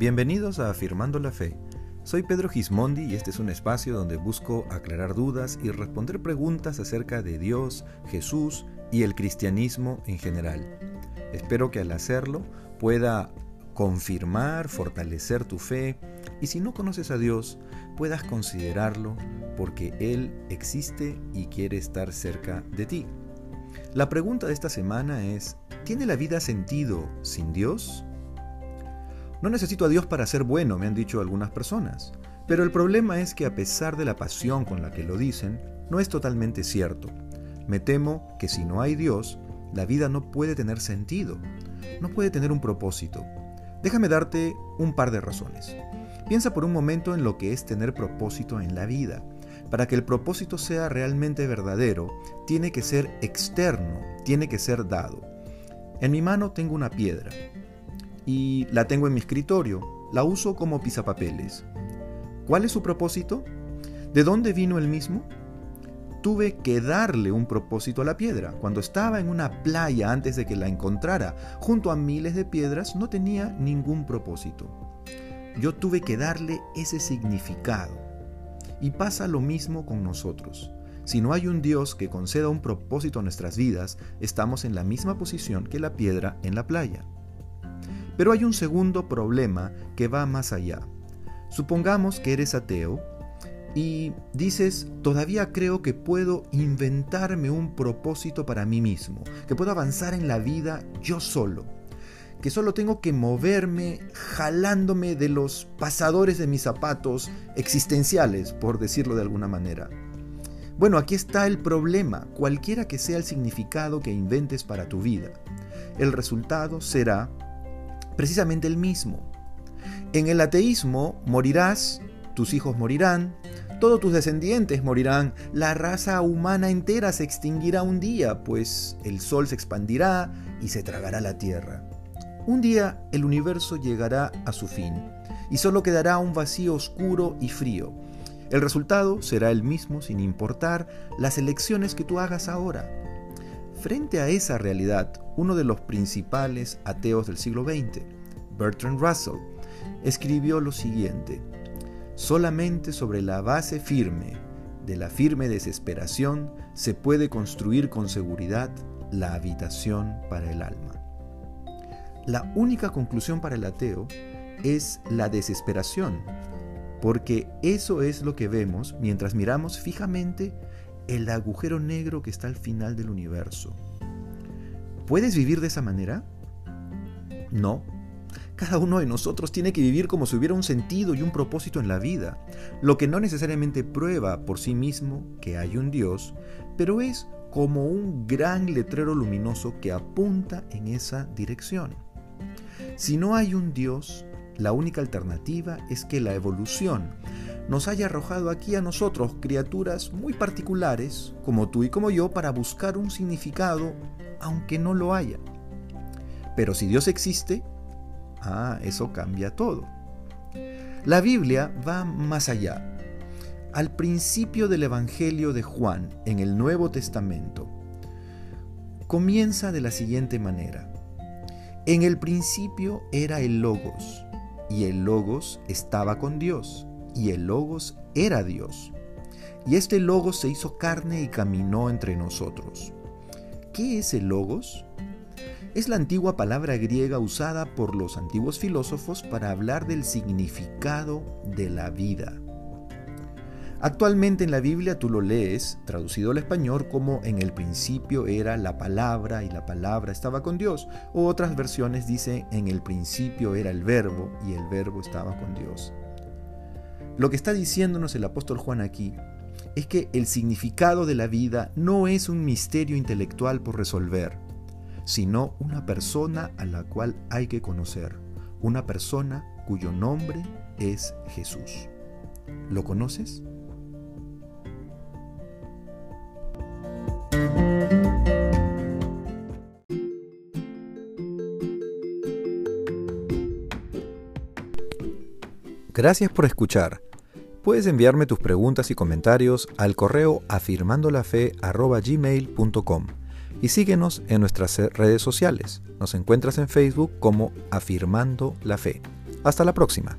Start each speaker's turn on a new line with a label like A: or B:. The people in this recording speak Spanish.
A: Bienvenidos a Afirmando la Fe. Soy Pedro Gismondi y este es un espacio donde busco aclarar dudas y responder preguntas acerca de Dios, Jesús y el cristianismo en general. Espero que al hacerlo pueda confirmar, fortalecer tu fe y si no conoces a Dios, puedas considerarlo porque Él existe y quiere estar cerca de ti. La pregunta de esta semana es, ¿tiene la vida sentido sin Dios? No necesito a Dios para ser bueno, me han dicho algunas personas. Pero el problema es que a pesar de la pasión con la que lo dicen, no es totalmente cierto. Me temo que si no hay Dios, la vida no puede tener sentido, no puede tener un propósito. Déjame darte un par de razones. Piensa por un momento en lo que es tener propósito en la vida. Para que el propósito sea realmente verdadero, tiene que ser externo, tiene que ser dado. En mi mano tengo una piedra y la tengo en mi escritorio. La uso como pisapapeles. ¿Cuál es su propósito? ¿De dónde vino el mismo? Tuve que darle un propósito a la piedra. Cuando estaba en una playa antes de que la encontrara, junto a miles de piedras, no tenía ningún propósito. Yo tuve que darle ese significado. Y pasa lo mismo con nosotros. Si no hay un Dios que conceda un propósito a nuestras vidas, estamos en la misma posición que la piedra en la playa. Pero hay un segundo problema que va más allá. Supongamos que eres ateo y dices, todavía creo que puedo inventarme un propósito para mí mismo, que puedo avanzar en la vida yo solo, que solo tengo que moverme jalándome de los pasadores de mis zapatos existenciales, por decirlo de alguna manera. Bueno, aquí está el problema, cualquiera que sea el significado que inventes para tu vida. El resultado será precisamente el mismo. En el ateísmo morirás, tus hijos morirán, todos tus descendientes morirán, la raza humana entera se extinguirá un día, pues el sol se expandirá y se tragará la tierra. Un día el universo llegará a su fin y solo quedará un vacío oscuro y frío. El resultado será el mismo sin importar las elecciones que tú hagas ahora. Frente a esa realidad, uno de los principales ateos del siglo XX, Bertrand Russell, escribió lo siguiente, solamente sobre la base firme de la firme desesperación se puede construir con seguridad la habitación para el alma. La única conclusión para el ateo es la desesperación, porque eso es lo que vemos mientras miramos fijamente el agujero negro que está al final del universo. ¿Puedes vivir de esa manera? No. Cada uno de nosotros tiene que vivir como si hubiera un sentido y un propósito en la vida, lo que no necesariamente prueba por sí mismo que hay un Dios, pero es como un gran letrero luminoso que apunta en esa dirección. Si no hay un Dios, la única alternativa es que la evolución nos haya arrojado aquí a nosotros, criaturas muy particulares, como tú y como yo, para buscar un significado, aunque no lo haya. Pero si Dios existe, ah, eso cambia todo. La Biblia va más allá. Al principio del Evangelio de Juan, en el Nuevo Testamento, comienza de la siguiente manera. En el principio era el Logos, y el Logos estaba con Dios y el Logos era Dios. Y este Logos se hizo carne y caminó entre nosotros. ¿Qué es el Logos? Es la antigua palabra griega usada por los antiguos filósofos para hablar del significado de la vida. Actualmente en la Biblia tú lo lees, traducido al español, como en el principio era la palabra y la palabra estaba con Dios. O otras versiones dicen en el principio era el verbo y el verbo estaba con Dios. Lo que está diciéndonos el apóstol Juan aquí es que el significado de la vida no es un misterio intelectual por resolver, sino una persona a la cual hay que conocer, una persona cuyo nombre es Jesús. ¿Lo conoces? Gracias por escuchar. Puedes enviarme tus preguntas y comentarios al correo afirmandolafe.gmail.com y síguenos en nuestras redes sociales. Nos encuentras en Facebook como Afirmando la Fe. Hasta la próxima.